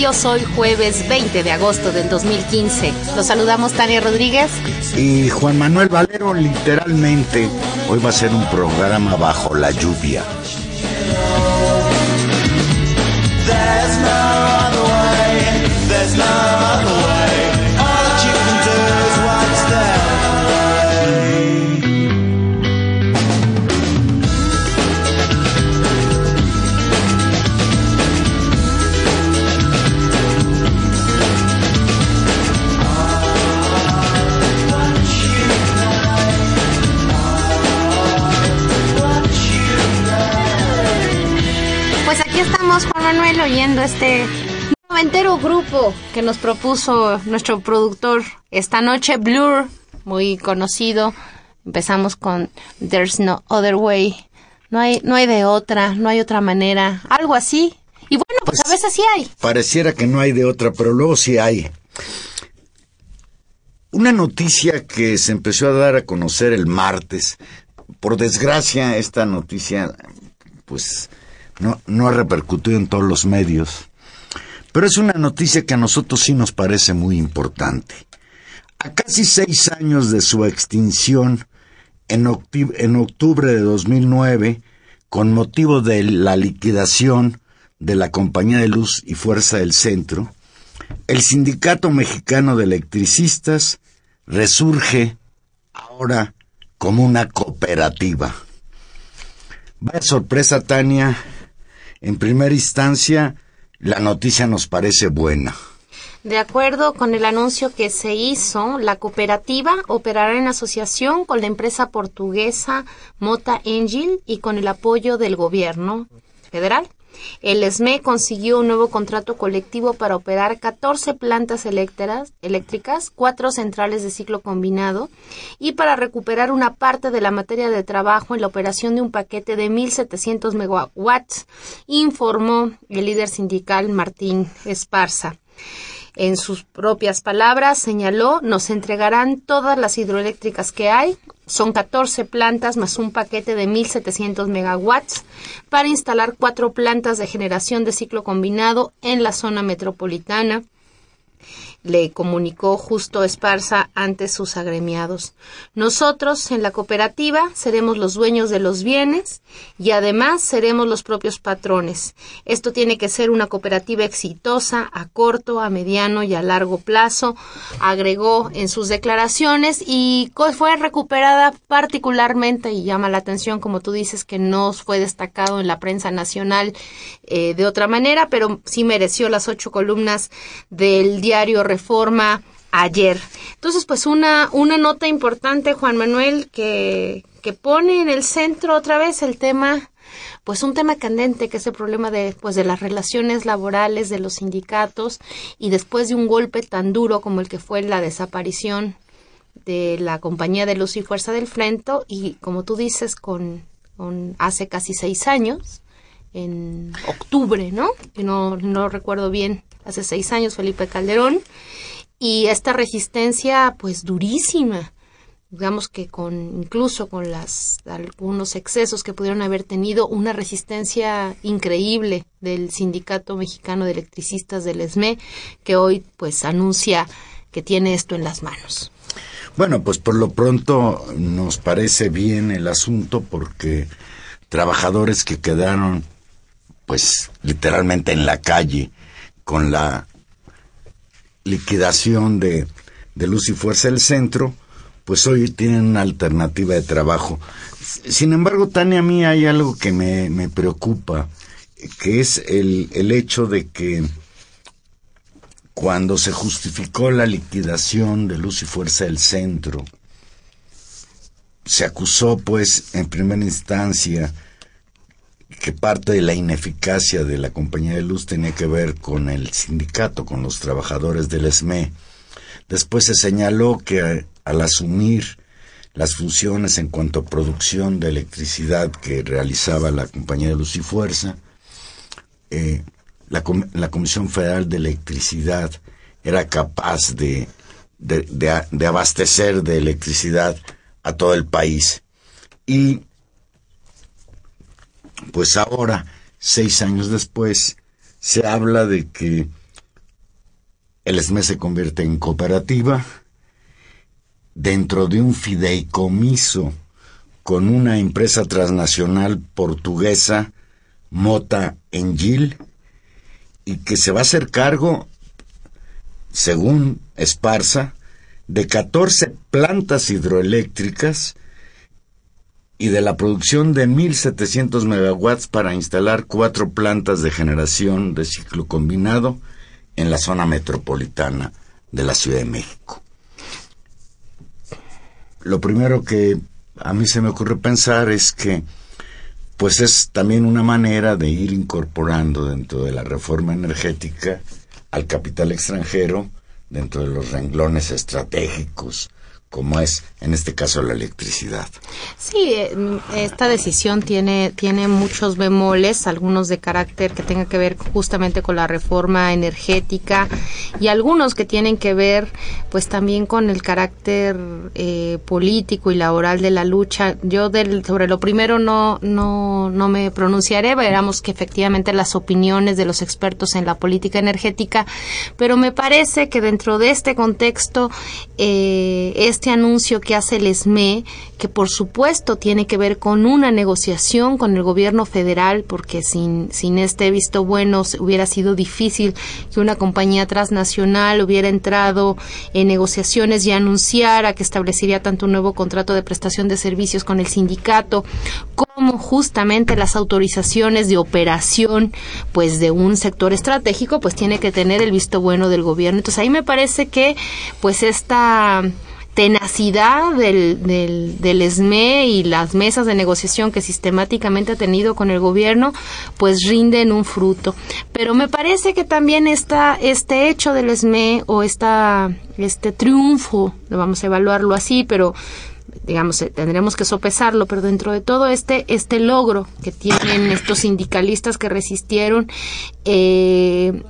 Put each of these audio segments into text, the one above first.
Hoy jueves 20 de agosto del 2015. Los saludamos Tania Rodríguez y Juan Manuel Valero, literalmente. Hoy va a ser un programa bajo la lluvia. Oyendo este noventero grupo que nos propuso nuestro productor esta noche, Blur, muy conocido. Empezamos con There's No Other Way. No hay, no hay de otra, no hay otra manera, algo así. Y bueno, pues, a pues, veces sí hay. Pareciera que no hay de otra, pero luego sí hay. Una noticia que se empezó a dar a conocer el martes. Por desgracia, esta noticia, pues no, no ha repercutido en todos los medios, pero es una noticia que a nosotros sí nos parece muy importante. A casi seis años de su extinción, en, octubre de 2009, con motivo de la liquidación de la Compañía de Luz y Fuerza del Centro, el Sindicato Mexicano de Electricistas resurge ahora como una cooperativa. Vaya sorpresa, Tania, en primera instancia, la noticia nos parece buena. De acuerdo con el anuncio que se hizo, la cooperativa operará en asociación con la empresa portuguesa Mota Engil y con el apoyo del gobierno federal. El SME consiguió un nuevo contrato colectivo para operar 14 plantas eléctricas, eléctricas, cuatro centrales de ciclo combinado y para recuperar una parte de la materia de trabajo en la operación de un paquete de 1.700 megawatts, informó el líder sindical Martín Esparza. En sus propias palabras, señaló, nos entregarán todas las hidroeléctricas que hay. Son 14 plantas más un paquete de 1.700 megawatts para instalar cuatro plantas de generación de ciclo combinado en la zona metropolitana le comunicó Justo Esparza ante sus agremiados. Nosotros, en la cooperativa, seremos los dueños de los bienes y además seremos los propios patrones. Esto tiene que ser una cooperativa exitosa a corto, a mediano y a largo plazo, agregó en sus declaraciones y fue recuperada particularmente y llama la atención, como tú dices, que no fue destacado en la prensa nacional eh, de otra manera, pero sí mereció las ocho columnas del diario reforma ayer. Entonces, pues una, una nota importante, Juan Manuel, que, que pone en el centro otra vez el tema, pues un tema candente, que es el problema de, pues de las relaciones laborales de los sindicatos y después de un golpe tan duro como el que fue la desaparición de la compañía de luz y fuerza del frente y como tú dices con, con hace casi seis años en octubre, ¿no? Que no, no recuerdo bien, hace seis años Felipe Calderón. Y esta resistencia, pues durísima, digamos que con incluso con las algunos excesos que pudieron haber tenido una resistencia increíble del sindicato mexicano de electricistas del ESME que hoy pues anuncia que tiene esto en las manos. Bueno, pues por lo pronto nos parece bien el asunto porque trabajadores que quedaron pues literalmente en la calle con la liquidación de, de Luz y Fuerza del Centro, pues hoy tienen una alternativa de trabajo. Sin embargo, Tania, a mí hay algo que me, me preocupa, que es el, el hecho de que cuando se justificó la liquidación de Luz y Fuerza del Centro, se acusó, pues, en primera instancia, que parte de la ineficacia de la compañía de luz tenía que ver con el sindicato, con los trabajadores del SME. Después se señaló que al asumir las funciones en cuanto a producción de electricidad que realizaba la compañía de luz y fuerza, eh, la, Comisión Federal de Electricidad era capaz de, de, abastecer de electricidad a todo el país. Y pues ahora, seis años después, se habla de que el ESME se convierte en cooperativa dentro de un fideicomiso con una empresa transnacional portuguesa, Mota Engil, y que se va a hacer cargo, según Esparza, de 14 plantas hidroeléctricas y de la producción de 1.700 megawatts para instalar cuatro plantas de generación de ciclo combinado en la zona metropolitana de la Ciudad de México. Lo primero que a mí se me ocurre pensar es que pues es también una manera de ir incorporando dentro de la reforma energética al capital extranjero dentro de los renglones estratégicos como es en este caso la electricidad. Sí, eh, esta decisión tiene, tiene muchos bemoles, algunos de carácter que tenga que ver justamente con la reforma energética y algunos que tienen que ver pues también con el carácter eh, político y laboral de la lucha. Yo del, sobre lo primero no, no, no me pronunciaré, veremos que efectivamente las opiniones de los expertos en la política energética, pero me parece que dentro de este contexto eh, este anuncio que hace el ESME, que por supuesto tiene que ver con una negociación con el gobierno federal, porque sin, sin este visto bueno hubiera sido difícil que una compañía transnacional hubiera entrado en negociaciones y anunciara que establecería tanto un nuevo contrato de prestación de servicios con el sindicato como justamente las autorizaciones de operación pues de un sector estratégico pues tiene que tener el visto bueno del gobierno. Entonces ahí me parece que pues esta tenacidad del, del, del, ESME y las mesas de negociación que sistemáticamente ha tenido con el gobierno, pues rinden un fruto. Pero me parece que también está este hecho del ESME o esta, este triunfo, vamos a evaluarlo así, pero digamos, eh, tendremos que sopesarlo, pero dentro de todo este, este logro que tienen estos sindicalistas que resistieron, eh,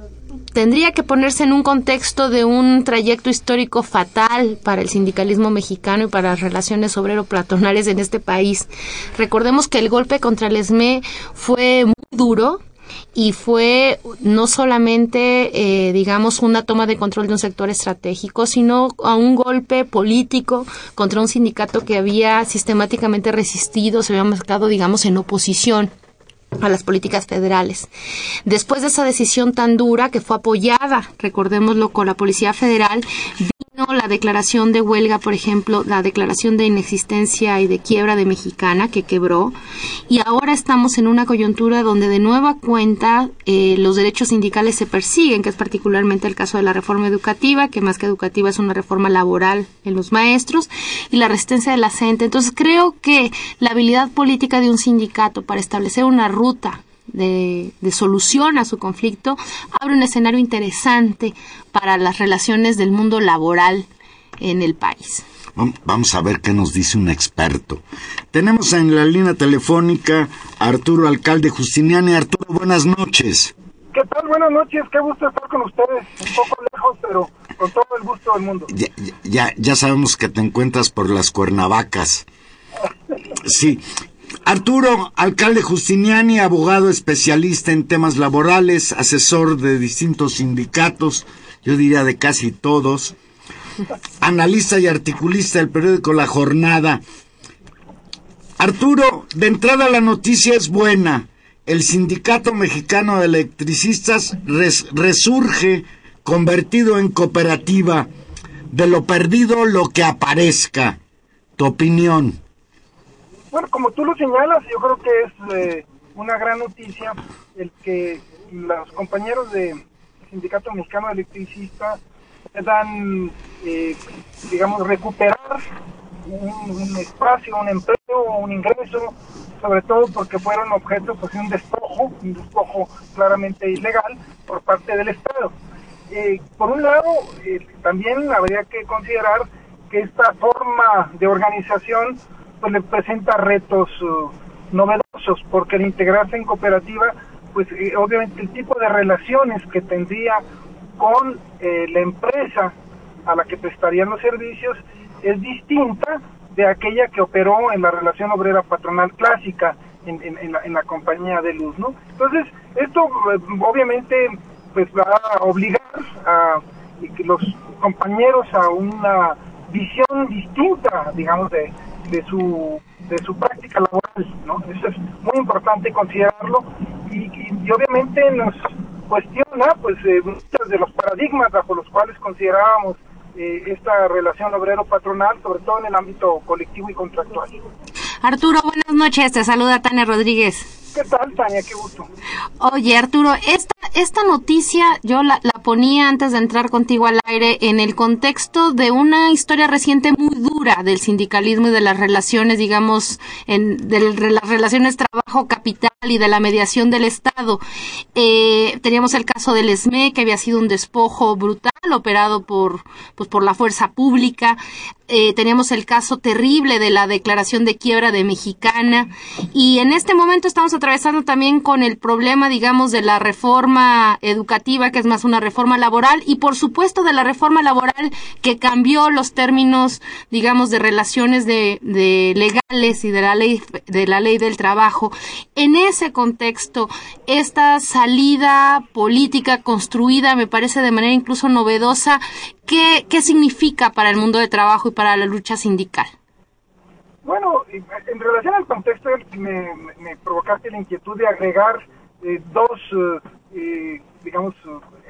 tendría que ponerse en un contexto de un trayecto histórico fatal para el sindicalismo mexicano y para las relaciones obrero-platonales en este país. Recordemos que el golpe contra el ESME fue muy duro, y fue no solamente, eh, digamos, una toma de control de un sector estratégico, sino a un golpe político contra un sindicato que había sistemáticamente resistido, se había marcado, digamos, en oposición a las políticas federales. Después de esa decisión tan dura que fue apoyada, recordémoslo, con la Policía Federal, la declaración de huelga, por ejemplo, la declaración de inexistencia y de quiebra de Mexicana que quebró y ahora estamos en una coyuntura donde de nueva cuenta eh, los derechos sindicales se persiguen, que es particularmente el caso de la reforma educativa, que más que educativa es una reforma laboral en los maestros y la resistencia de la gente. Entonces creo que la habilidad política de un sindicato para establecer una ruta de, solución a su conflicto, abre un escenario interesante para las relaciones del mundo laboral en el país. Vamos a ver qué nos dice un experto. Tenemos en la línea telefónica a Arturo Alcalde Justiniani. Arturo, buenas noches. ¿Qué tal? Buenas noches, qué gusto estar con ustedes. Un poco lejos, pero con todo el gusto del mundo. Ya, ya, ya sabemos que te encuentras por las cuernavacas. Sí. Arturo, alcalde Justiniani, abogado especialista en temas laborales, asesor de distintos sindicatos, yo diría de casi todos, analista y articulista del periódico La Jornada. Arturo, de entrada la noticia es buena. El Sindicato Mexicano de Electricistas resurge convertido en cooperativa. De lo perdido lo que aparezca. Tu opinión. Bueno, como tú lo señalas, yo creo que es eh, una gran noticia el que los compañeros del Sindicato Mexicano de Electricistas puedan, eh, digamos, recuperar un, espacio, un empleo, un ingreso, sobre todo porque fueron objeto pues, de un despojo, un despojo claramente ilegal por parte del Estado. Eh, por un lado, también habría que considerar que esta forma de organización pues le presenta retos uh, novedosos, porque al integrarse en cooperativa, pues eh, obviamente el tipo de relaciones que tendría con eh, la empresa a la que prestarían los servicios es distinta de aquella que operó en la relación obrera patronal clásica en, en, la, en la, compañía de luz, ¿no? Entonces, esto eh, obviamente pues va a obligar a los compañeros a una visión distinta, digamos, de, de su de su práctica laboral, ¿no? Eso es muy importante considerarlo y, y, obviamente nos cuestiona pues eh, muchos de los paradigmas bajo los cuales considerábamos eh, esta relación obrero-patronal, sobre todo en el ámbito colectivo y contractual. Arturo, buenas noches, te saluda Tania Rodríguez. ¿Qué tal, Tania? Qué gusto. Oye, Arturo, esta, esta noticia yo la, la, ponía antes de entrar contigo al aire en el contexto de una historia reciente muy dura del sindicalismo y de las relaciones, digamos, en, de las relaciones trabajo-capital y de la mediación del Estado. Eh, teníamos el caso del ESME, que había sido un despojo brutal operado por, pues, por la fuerza pública. Eh, teníamos el caso terrible de la declaración de quiebra de Mexicana y en este momento estamos atravesando también con el problema, digamos, de la reforma educativa, que es más una reforma laboral y por supuesto de la reforma laboral que cambió los términos, digamos, de relaciones de, de legales y de la ley de la ley del trabajo. En ese contexto, esta salida política construida me parece de manera incluso novedosa ¿Qué, ¿Qué significa para el mundo de trabajo y para la lucha sindical? Bueno, en relación al contexto, me, me provocaste la inquietud de agregar eh, dos, eh, eh, digamos,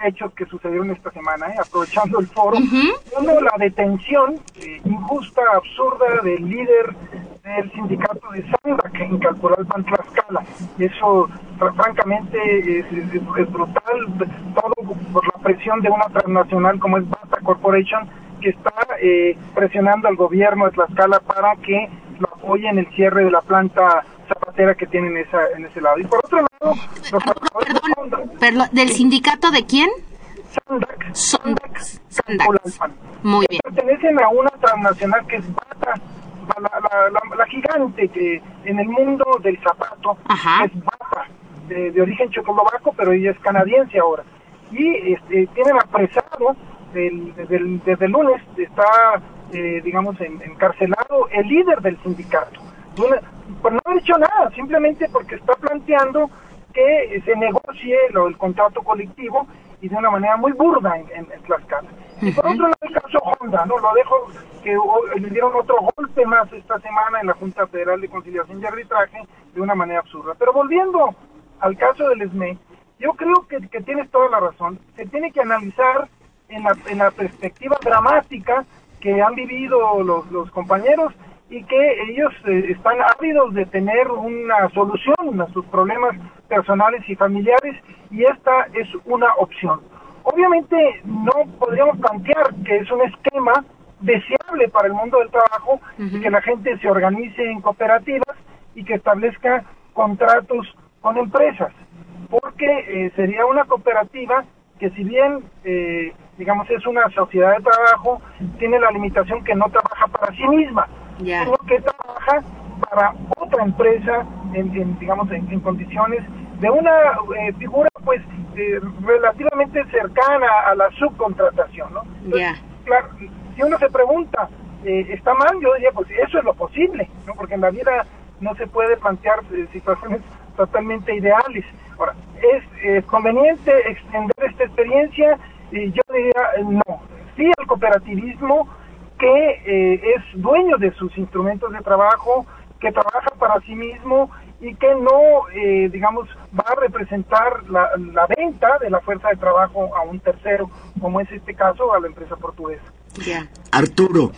hechos que sucedieron esta semana, aprovechando el foro. Uno, la detención injusta, absurda del líder del sindicato de Sanda, que incalculó el Ban Tlaxcala. Eso, francamente, es, brutal, todo por la presión de una transnacional como es Basta Corporation, que está presionando al gobierno de Tlaxcala para que lo apoye en el cierre de la planta zapatera que tienen esa, en ese lado. Y por otro lado, los perdón, ¿del sindicato de quién? Sandac. Sandac. Sandac. Muy bien. Pertenecen a una transnacional que es Bata, la, la, la, gigante que en el mundo del zapato es Bata, de, origen checoslovaco, pero ella es canadiense ahora. Y este, tienen apresado desde, el, desde el lunes, está, eh, digamos, encarcelado el líder del sindicato pues no ha dicho nada, simplemente porque está planteando que se negocie lo, el contrato colectivo y de una manera muy burda en, en, Tlaxcala. Y por otro lado, el caso Honda, ¿no? Lo dejo que le dieron otro golpe más esta semana en la Junta Federal de Conciliación y Arbitraje de una manera absurda. Pero volviendo al caso del ESME, yo creo que, que tienes toda la razón. Se tiene que analizar en la, en la perspectiva dramática que han vivido los, los compañeros y que ellos eh, están ávidos de tener una solución a sus problemas personales y familiares y esta es una opción. Obviamente no podríamos plantear que es un esquema deseable para el mundo del trabajo que la gente se organice en cooperativas y que establezca contratos con empresas, porque eh, sería una cooperativa que si bien, eh, digamos, es una sociedad de trabajo, tiene la limitación que no trabaja para sí misma, sino que trabaja para otra empresa en, digamos en, condiciones de una eh, figura pues eh, relativamente cercana a la subcontratación, ¿no? Claro, si uno se pregunta, eh, ¿está mal? Yo diría, pues eso es lo posible, ¿no? Porque en la vida no se puede plantear situaciones totalmente ideales. Ahora, ¿es conveniente extender esta experiencia? Y yo diría, no. Sí al cooperativismo que es dueño de sus instrumentos de trabajo, que trabaja para sí mismo y que no, eh, digamos, va a representar la, venta de la fuerza de trabajo a un tercero, como es este caso a la empresa portuguesa. Arturo,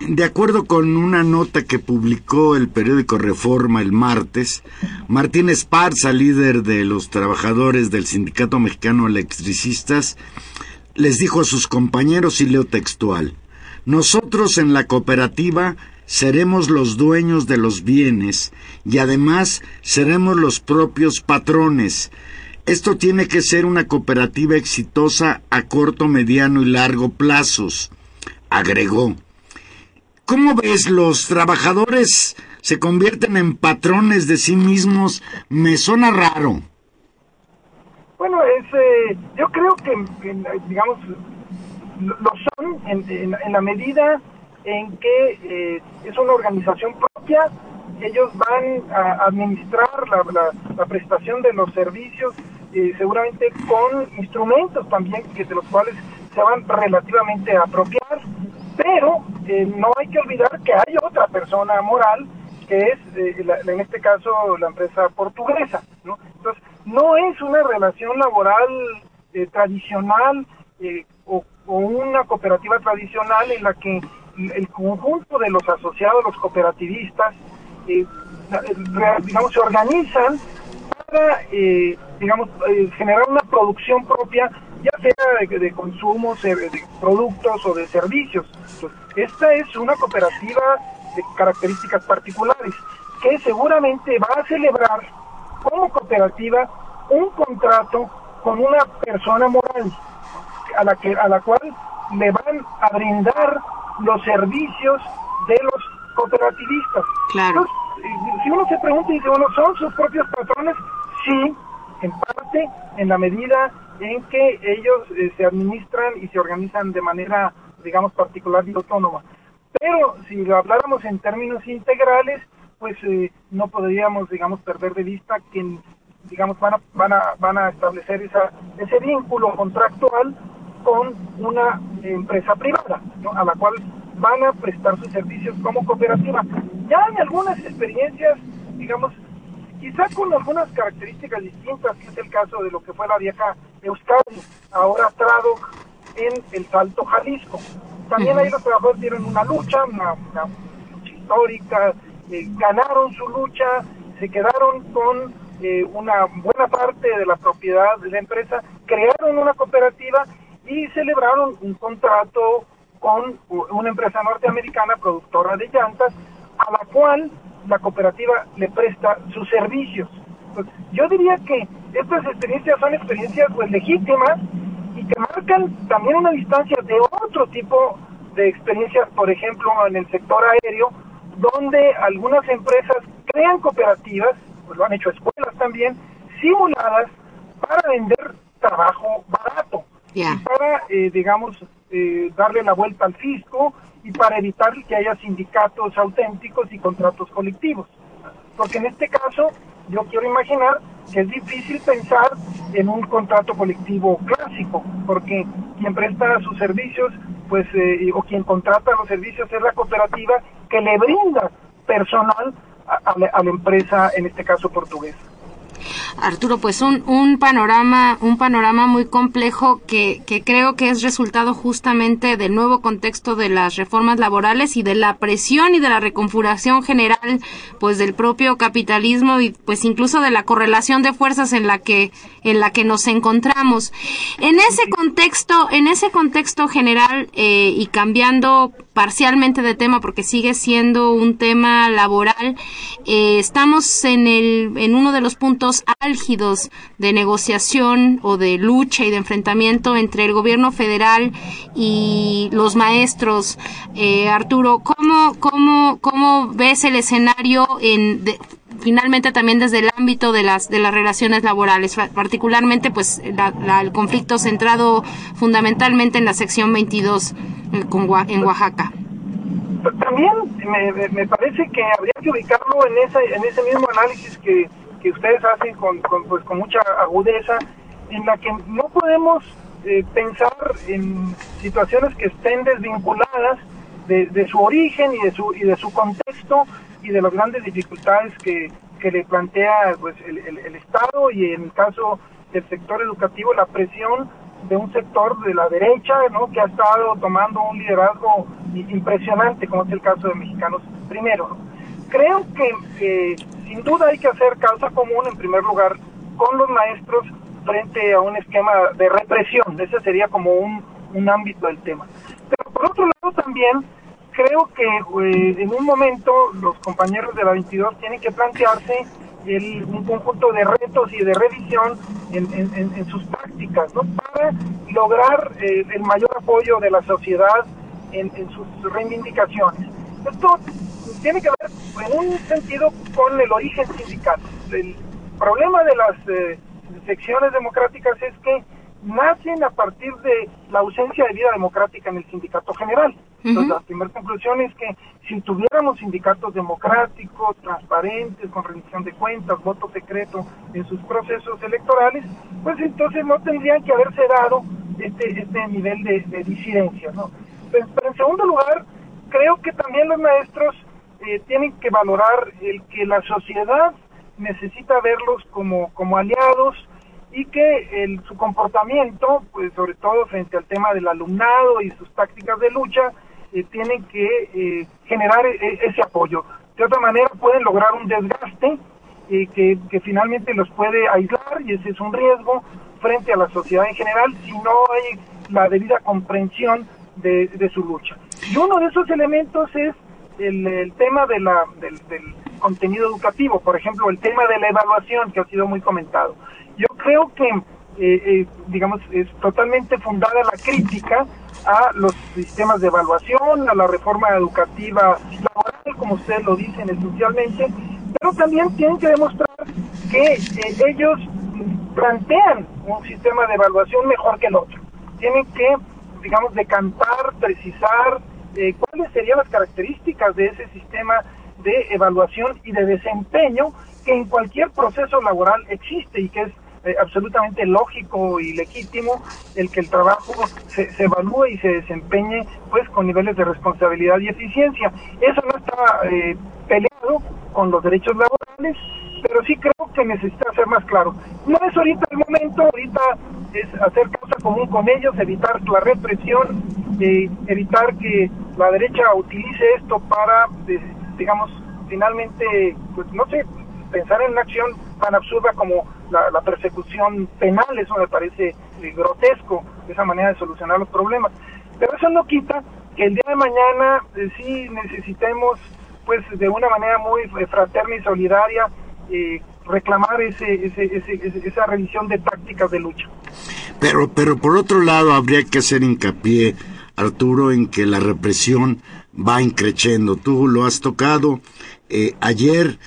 de acuerdo con una nota que publicó el periódico Reforma el martes, Martín Esparza, líder de los trabajadores del Sindicato Mexicano Electricistas, les dijo a sus compañeros, y leo textual, nosotros en la cooperativa seremos los dueños de los bienes y además seremos los propios patrones. Esto tiene que ser una cooperativa exitosa a corto, mediano y largo plazos, agregó. ¿Cómo ves los trabajadores se convierten en patrones de sí mismos? Me suena raro. Bueno, es, eh, yo creo que, digamos, lo son en, en la medida en que eh, es una organización propia, ellos van a administrar la, prestación de los servicios, eh, seguramente con instrumentos también que de los cuales se van relativamente a apropiar, pero eh, no hay que olvidar que hay otra persona moral que es en este caso la empresa portuguesa, ¿no? Entonces, no es una relación laboral tradicional o, o una cooperativa tradicional en la que el conjunto de los asociados, los cooperativistas, eh, digamos, se organizan para, eh, digamos, eh, generar una producción propia, ya sea de, consumos, de productos o de servicios. esta es una cooperativa de características particulares que seguramente va a celebrar como cooperativa un contrato con una persona moral a la que a la cual le van a brindar los servicios de los cooperativistas. Claro. si uno se pregunta y dice, bueno, ¿son sus propios patrones? Sí, en parte, en la medida en que ellos eh, se administran y se organizan de manera, digamos, particular y autónoma. Pero si lo habláramos en términos integrales, pues eh, no podríamos, digamos, perder de vista que, digamos, van a, van a, van a establecer esa, ese vínculo contractual con una empresa privada, a la cual van a prestar sus servicios como cooperativa. Ya hay algunas experiencias, digamos, quizá con algunas características distintas, que es el caso de lo que fue la vieja Euskadi, ahora Tradoc en el Salto Jalisco. También ahí los trabajadores dieron una lucha, una, lucha histórica, eh, ganaron su lucha, se quedaron con eh, una buena parte de la propiedad de la empresa, crearon una cooperativa y celebraron un contrato con una empresa norteamericana productora de llantas a la cual la cooperativa le presta sus servicios. Pues, yo diría que estas experiencias son experiencias pues legítimas y que marcan también una distancia de otro tipo de experiencias, por ejemplo, en el sector aéreo, donde algunas empresas crean cooperativas, pues lo han hecho escuelas también, simuladas para vender trabajo barato para, eh, digamos, eh, darle la vuelta al fisco y para evitar que haya sindicatos auténticos y contratos colectivos. Porque en este caso, yo quiero imaginar que es difícil pensar en un contrato colectivo clásico, porque quien presta sus servicios, pues, eh, o quien contrata los servicios es la cooperativa que le brinda personal a la empresa, en este caso portuguesa. Arturo, pues un, un panorama, un panorama muy complejo que, que creo que es resultado justamente del nuevo contexto de las reformas laborales y de la presión y de la reconfiguración general, pues del propio capitalismo y pues incluso de la correlación de fuerzas en la que, en la que nos encontramos. En ese contexto, en ese contexto general eh, y cambiando parcialmente de tema porque sigue siendo un tema laboral, eh, estamos en el, en uno de los puntos álgidos de negociación o de lucha y de enfrentamiento entre el gobierno federal y los maestros. Eh, Arturo, ¿cómo, cómo, ¿cómo ves el escenario en, finalmente también desde el ámbito de las de las relaciones laborales, particularmente pues el conflicto centrado fundamentalmente en la sección 22 eh, en Oaxaca. También me, me, parece que habría que ubicarlo en ese, en ese mismo análisis que, que ustedes hacen con, con, pues, con mucha agudeza, en la que no podemos eh, pensar en situaciones que estén desvinculadas de, de, su origen y de su, y de su contexto y de las grandes dificultades que, que le plantea pues, el, el, Estado y en el caso del sector educativo la presión de un sector de la derecha ¿no? que ha estado tomando un liderazgo impresionante como es el caso de Mexicanos Primero. Creo que sin duda hay que hacer causa común en primer lugar con los maestros frente a un esquema de represión, ese sería como un, un ámbito del tema. Pero por otro lado también creo que eh, en un momento los compañeros de la 22 tienen que plantearse el, un conjunto de retos y de revisión en, sus prácticas, ¿no? Para lograr eh, el mayor apoyo de la sociedad en, sus reivindicaciones. Esto tiene que ver en un sentido con el origen sindical. El problema de las eh, secciones democráticas es que nacen a partir de la ausencia de vida democrática en el sindicato general. Entonces, la primera conclusión es que si tuviéramos sindicatos democráticos, transparentes, con rendición de cuentas, voto secreto en sus procesos electorales, pues entonces no tendrían que haberse dado este, este nivel de, disidencia. ¿no? Pues, pero en segundo lugar, creo que también los maestros eh, tienen que valorar el que la sociedad necesita verlos como, como aliados, y que el, su comportamiento, pues sobre todo frente al tema del alumnado y sus tácticas de lucha, eh, tienen que eh, generar e, ese apoyo. De otra manera pueden lograr un desgaste eh, que, finalmente los puede aislar y ese es un riesgo frente a la sociedad en general si no hay la debida comprensión de, de su lucha. Y uno de esos elementos es el, tema de la, del contenido educativo, por ejemplo, el tema de la evaluación que ha sido muy comentado. Creo que, eh, digamos, es totalmente fundada la crítica a los sistemas de evaluación, a la reforma educativa laboral, como ustedes lo dicen esencialmente, pero también tienen que demostrar que eh, ellos plantean un sistema de evaluación mejor que el otro. Tienen que, digamos, decantar, precisar eh, cuáles serían las características de ese sistema de evaluación y de desempeño que en cualquier proceso laboral existe y que es eh, absolutamente lógico y legítimo el que el trabajo se, se, evalúe y se desempeñe pues con niveles de responsabilidad y eficiencia. Eso no está eh, peleado con los derechos laborales, pero sí creo que necesita ser más claro. No es ahorita el momento, ahorita es hacer causa común con ellos, evitar la represión, eh, evitar que la derecha utilice esto para, digamos, finalmente, pues no sé, pensar en una acción tan absurda como la, persecución penal, eso me parece eh, grotesco, esa manera de solucionar los problemas. Pero eso no quita que el día de mañana eh, sí necesitemos, pues de una manera muy eh, fraterna y solidaria, reclamar ese, esa revisión de tácticas de lucha. Pero, pero por otro lado, habría que hacer hincapié, Arturo, en que la represión va increciendo. Tú lo has tocado. ayer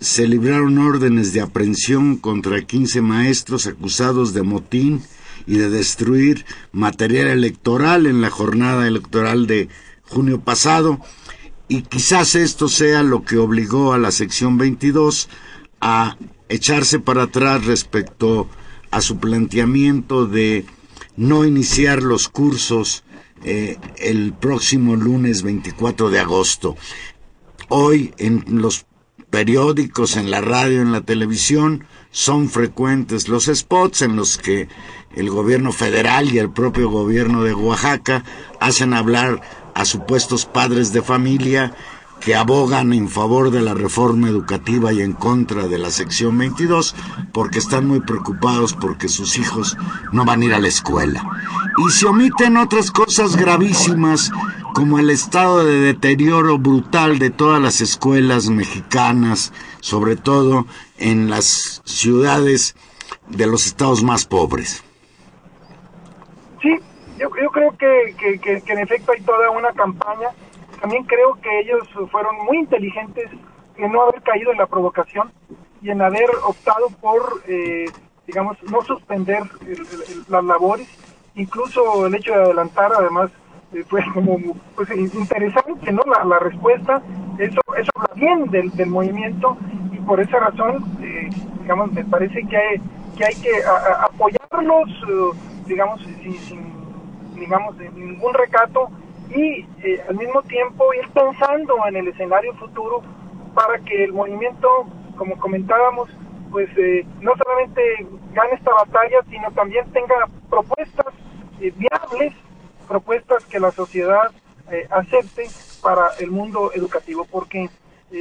se libraron órdenes de aprehensión contra 15 maestros acusados de motín y de destruir material electoral en la jornada electoral de junio pasado y quizás esto sea lo que obligó a la sección 22 a echarse para atrás respecto a su planteamiento de no iniciar los cursos eh, el próximo lunes 24 de agosto. Hoy en los periódicos, en la radio, en la televisión, son frecuentes los spots en los que el gobierno federal y el propio gobierno de Oaxaca hacen hablar a supuestos padres de familia que abogan en favor de la reforma educativa y en contra de la sección 22 porque están muy preocupados porque sus hijos no van a ir a la escuela. Y se omiten otras cosas gravísimas como el estado de deterioro brutal de todas las escuelas mexicanas, sobre todo en las ciudades de los estados más pobres. Sí, yo, yo creo que, que, en efecto hay toda una campaña. También creo que ellos fueron muy inteligentes en no haber caído en la provocación y en haber optado por, eh, digamos, no suspender las labores. Incluso el hecho de adelantar, además, eh, fue como pues, interesante, ¿no? La, respuesta, eso, eso habla bien del, del movimiento y por esa razón, eh, digamos, me parece que hay que, hay que apoyarlos, digamos, sin, sin, digamos, ningún recato y al mismo tiempo ir pensando en el escenario futuro para que el movimiento, como comentábamos, pues eh, no solamente gane esta batalla, sino también tenga propuestas eh, viables, propuestas que la sociedad eh, acepte para el mundo educativo, porque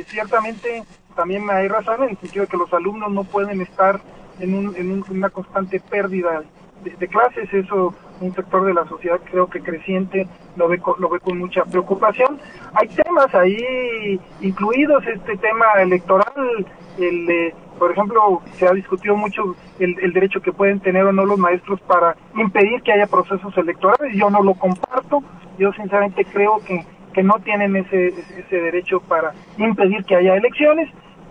ciertamente también hay razón en el sentido de que los alumnos no pueden estar en, un, en una constante pérdida de, clases, eso un sector de la sociedad creo que creciente lo ve, lo ve con mucha preocupación. Hay temas ahí incluidos, este tema electoral, el por ejemplo, se ha discutido mucho el, el, derecho que pueden tener o no los maestros para impedir que haya procesos electorales. Yo no lo comparto. Yo sinceramente creo que, que no tienen ese, ese derecho para impedir que haya elecciones.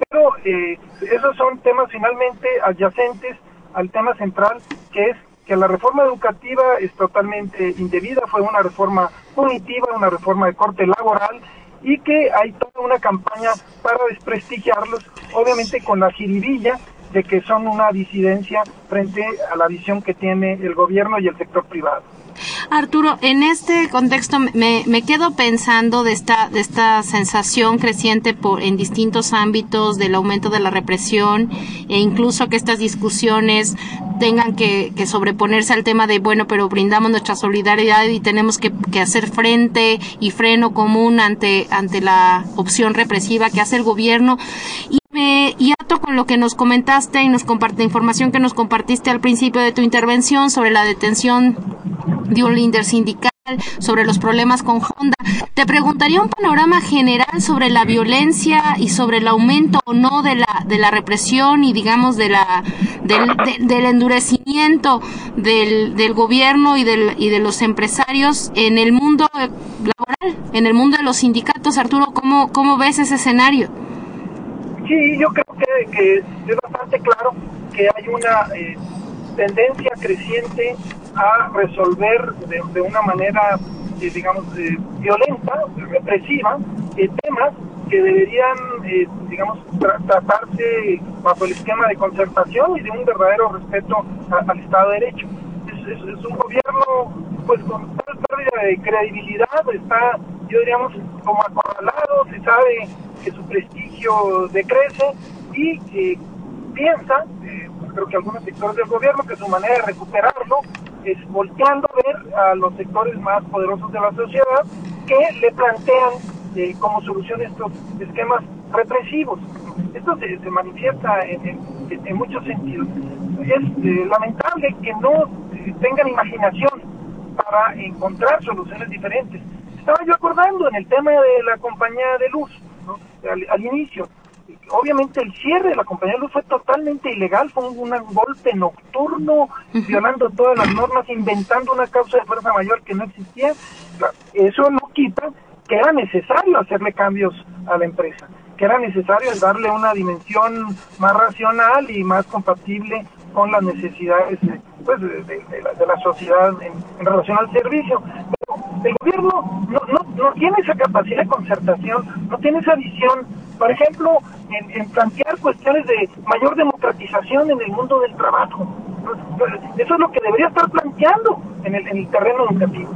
Pero eh, esos son temas finalmente adyacentes al tema central, que es que la reforma educativa es totalmente indebida, fue una reforma punitiva, una reforma de corte laboral y que hay toda una campaña para desprestigiarlos, obviamente con la jiribilla de que son una disidencia frente a la visión que tiene el gobierno y el sector privado. Arturo, en este contexto me, me, quedo pensando de esta, de esta sensación creciente por, en distintos ámbitos del aumento de la represión e incluso que estas discusiones tengan que, que sobreponerse al tema de, bueno, pero brindamos nuestra solidaridad y tenemos que, que hacer frente y freno común ante, ante la opción represiva que hace el gobierno. Y y ato con lo que nos comentaste y nos comparte información que nos compartiste al principio de tu intervención sobre la detención de un líder sindical sobre los problemas con Honda. Te preguntaría un panorama general sobre la violencia y sobre el aumento o no de la, de la represión y digamos de la, del, del endurecimiento del, del gobierno y, del, y de los empresarios en el mundo laboral, en el mundo de los sindicatos. Arturo, ¿cómo, cómo ves ese escenario? Sí, yo creo que, es bastante claro que hay una eh, tendencia creciente a resolver de, una manera, eh, digamos, eh, violenta, represiva, temas que deberían, digamos, tratarse bajo el esquema de concertación y de un verdadero respeto al Estado de Derecho. Es, es, un gobierno, pues, con pérdida de credibilidad, está, yo diríamos, como acorralado, se sabe que su prestigio decrece y que piensa, eh, creo que algunos sectores del gobierno, que su manera de recuperarlo es volteando a ver a los sectores más poderosos de la sociedad que le plantean eh, como solución estos esquemas represivos. Esto se, manifiesta en, muchos sentidos. Es eh, lamentable que no tengan imaginación para encontrar soluciones diferentes. Estaba yo acordando en el tema de la compañía de luz, al, inicio. Obviamente el cierre de la compañía de luz fue totalmente ilegal, fue un, golpe nocturno, violando todas las normas, inventando una causa de fuerza mayor que no existía. Eso no quita que era necesario hacerle cambios a la empresa, que era necesario darle una dimensión más racional y más compatible con las necesidades pues, de, la, sociedad en, relación al servicio. Pero el gobierno no, no, no, tiene esa capacidad de concertación, no tiene esa visión, por ejemplo, en, plantear cuestiones de mayor democratización en el mundo del trabajo. Eso es lo que debería estar planteando en el, en el terreno educativo.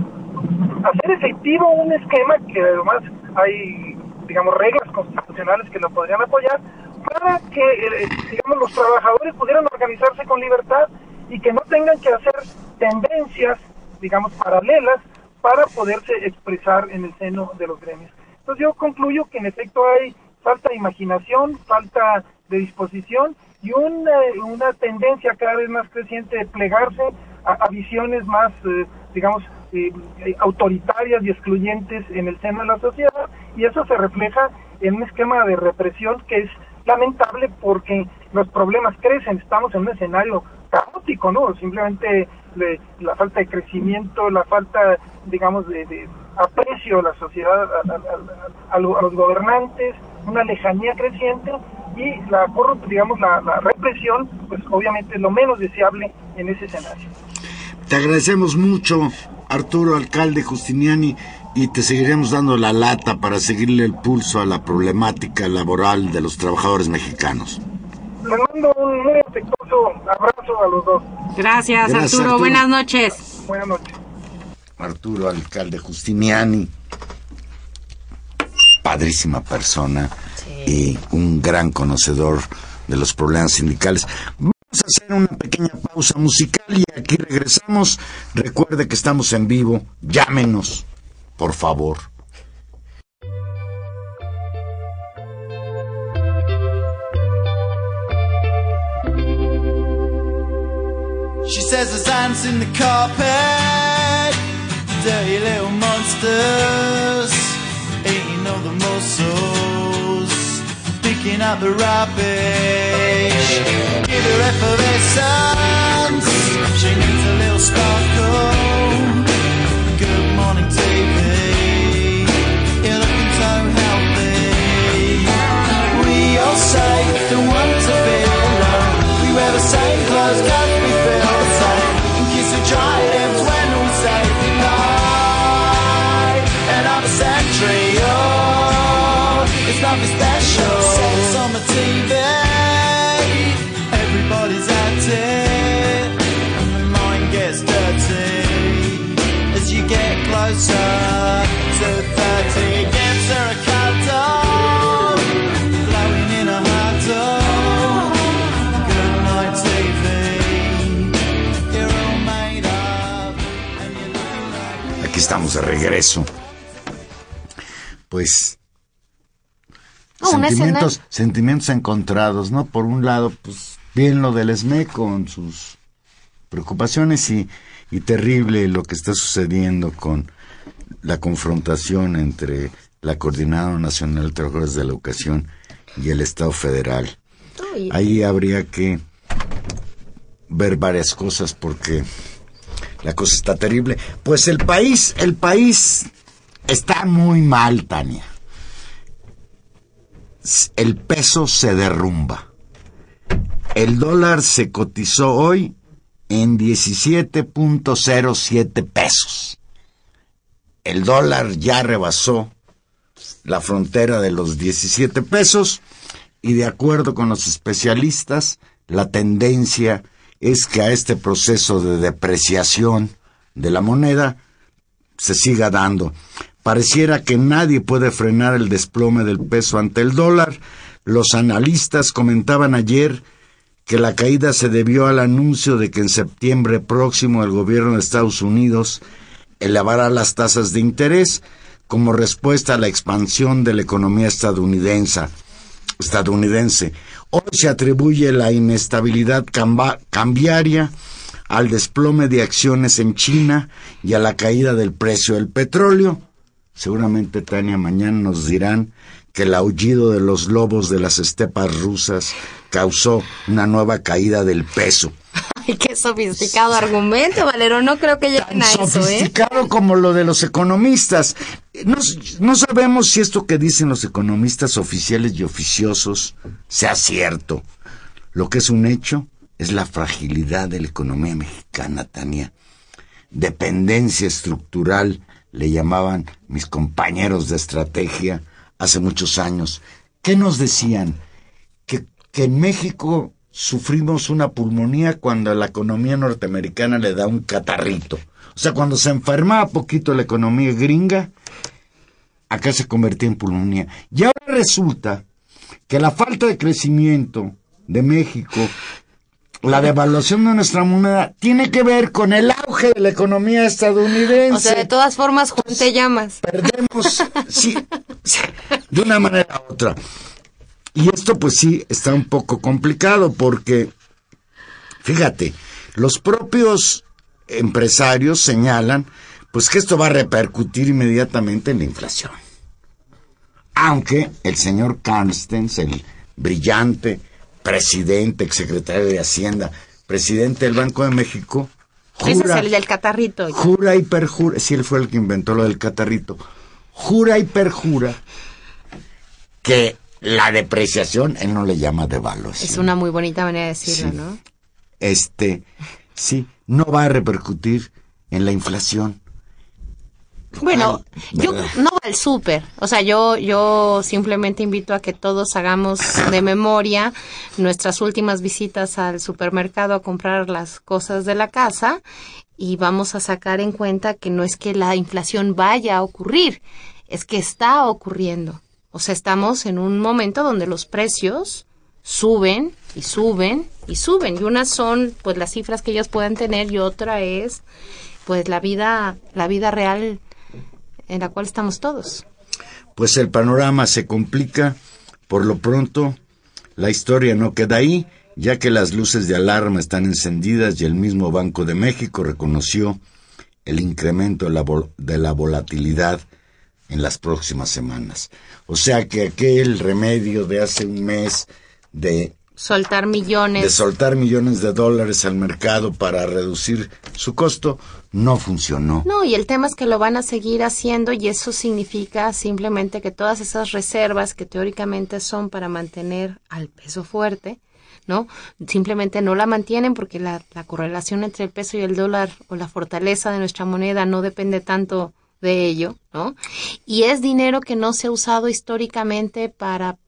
Hacer efectivo un esquema que además hay, digamos, reglas constitucionales que lo podrían apoyar, para que, eh, digamos, los trabajadores pudieran organizarse con libertad y que no tengan que hacer tendencias, digamos, paralelas para poderse expresar en el seno de los gremios. Entonces yo concluyo que en efecto hay falta de imaginación, falta de disposición y una, una tendencia cada vez más creciente de plegarse a, visiones más, eh, digamos, eh, autoritarias y excluyentes en el seno de la sociedad y eso se refleja en un esquema de represión que es lamentable porque los problemas crecen, estamos en un escenario caótico, ¿no? Simplemente la falta de crecimiento, la falta, digamos, de, aprecio a la sociedad, a, los gobernantes, una lejanía creciente y la digamos, la, la represión, pues obviamente es lo menos deseable en ese escenario. Te agradecemos mucho, Arturo, alcalde Justiniani, y te seguiremos dando la lata para seguirle el pulso a la problemática laboral de los trabajadores mexicanos. Les mando un muy afectuoso abrazo a los dos. Gracias, Arturo. Buenas noches. Buenas noches. Arturo, alcalde Justiniani, padrísima persona y un gran conocedor de los problemas sindicales. Vamos a hacer una pequeña pausa musical y aquí regresamos. Recuerde que estamos en vivo. Llámenos, por favor. She says there's ants in the carpet, dirty little monsters, eating all the muscles, picking up the rubbish. Give her effervescence, she needs a little sparkle. The be alone. We wear the same clothes, we feel triumphs when we say goodnight. And I'm a it's nothing special. On the TV, everybody's at it, and the mind gets dirty as you get closer to estamos de regreso. Pues sentimientos, sentimientos encontrados, ¿no? Por un lado, pues bien lo del SME con sus preocupaciones y, y terrible lo que está sucediendo con la confrontación entre la Coordinadora Nacional de Trabajadores de la Educación y el Estado Federal. Ahí habría que ver varias cosas porque la cosa está terrible. Pues el país, el país está muy mal, Tania. El peso se derrumba. El dólar se cotizó hoy en 17.07 pesos. El dólar ya rebasó la frontera de los 17 pesos y de acuerdo con los especialistas, la tendencia es que a este proceso de depreciación de la moneda se siga dando. Pareciera que nadie puede frenar el desplome del peso ante el dólar. Los analistas comentaban ayer que la caída se debió al anuncio de que en septiembre próximo el gobierno de Estados Unidos elevará las tasas de interés como respuesta a la expansión de la economía estadounidense. estadounidense. Hoy se atribuye la inestabilidad cambiaria al desplome de acciones en China y a la caída del precio del petróleo. Seguramente, Tania, mañana nos dirán que el aullido de los lobos de las estepas rusas causó una nueva caída del peso. Ay, qué sofisticado argumento, Valero. No creo que lleguen a eso, ¿eh? Sofisticado como lo de los economistas. No, no sabemos si esto que dicen los economistas oficiales y oficiosos sea cierto. Lo que es un hecho es la fragilidad de la economía mexicana, Tania. Dependencia estructural, le llamaban mis compañeros de estrategia hace muchos años. ¿Qué nos decían? Que, que en México sufrimos una pulmonía cuando la economía norteamericana le da un catarrito. O sea, cuando se enfermaba poquito la economía gringa, acá se convertía en pulmonía. Y ahora resulta que la falta de crecimiento de México, la devaluación de nuestra moneda, tiene que ver con el auge de la economía estadounidense. O sea, de todas formas, Juan, te llamas. Perdemos, sí, de una manera u otra. Y esto pues sí está un poco complicado porque, fíjate, los propios empresarios señalan pues que esto va a repercutir inmediatamente en la inflación. Aunque el señor Carstens, el brillante presidente, exsecretario de Hacienda, presidente del Banco de México, Ese es el del catarrito. ya. jura y perjura, si él fue el que inventó lo del catarrito, jura y perjura que la depreciación, él no le llama devaluación. Es una muy bonita manera de decirlo, Sí. ¿no? Este, sí, no va a repercutir en la inflación. Bueno, Ay, yo no va al súper. O sea, yo, yo simplemente invito a que todos hagamos de memoria nuestras últimas visitas al supermercado a comprar las cosas de la casa y vamos a sacar en cuenta que no es que la inflación vaya a ocurrir, es que está ocurriendo. O sea, estamos en un momento donde los precios suben y suben y suben. Y unas son pues las cifras que ellos pueden tener y otra es pues la vida, la vida real en la cual estamos todos. Pues el panorama se complica. Por lo pronto, la historia no queda ahí, ya que las luces de alarma están encendidas y el mismo Banco de México reconoció el incremento de la volatilidad en las próximas semanas. O sea que aquel remedio de hace un mes de Soltar de millones. soltar millones de dólares al mercado para reducir su costo no funcionó. No, y el tema es que lo van a seguir haciendo y eso significa simplemente que todas esas reservas que teóricamente son para mantener al peso fuerte, ¿no? Simplemente no la mantienen porque la, la correlación entre el peso y el dólar o la fortaleza de nuestra moneda no depende tanto de ello, ¿no? Y es dinero que no se ha usado históricamente para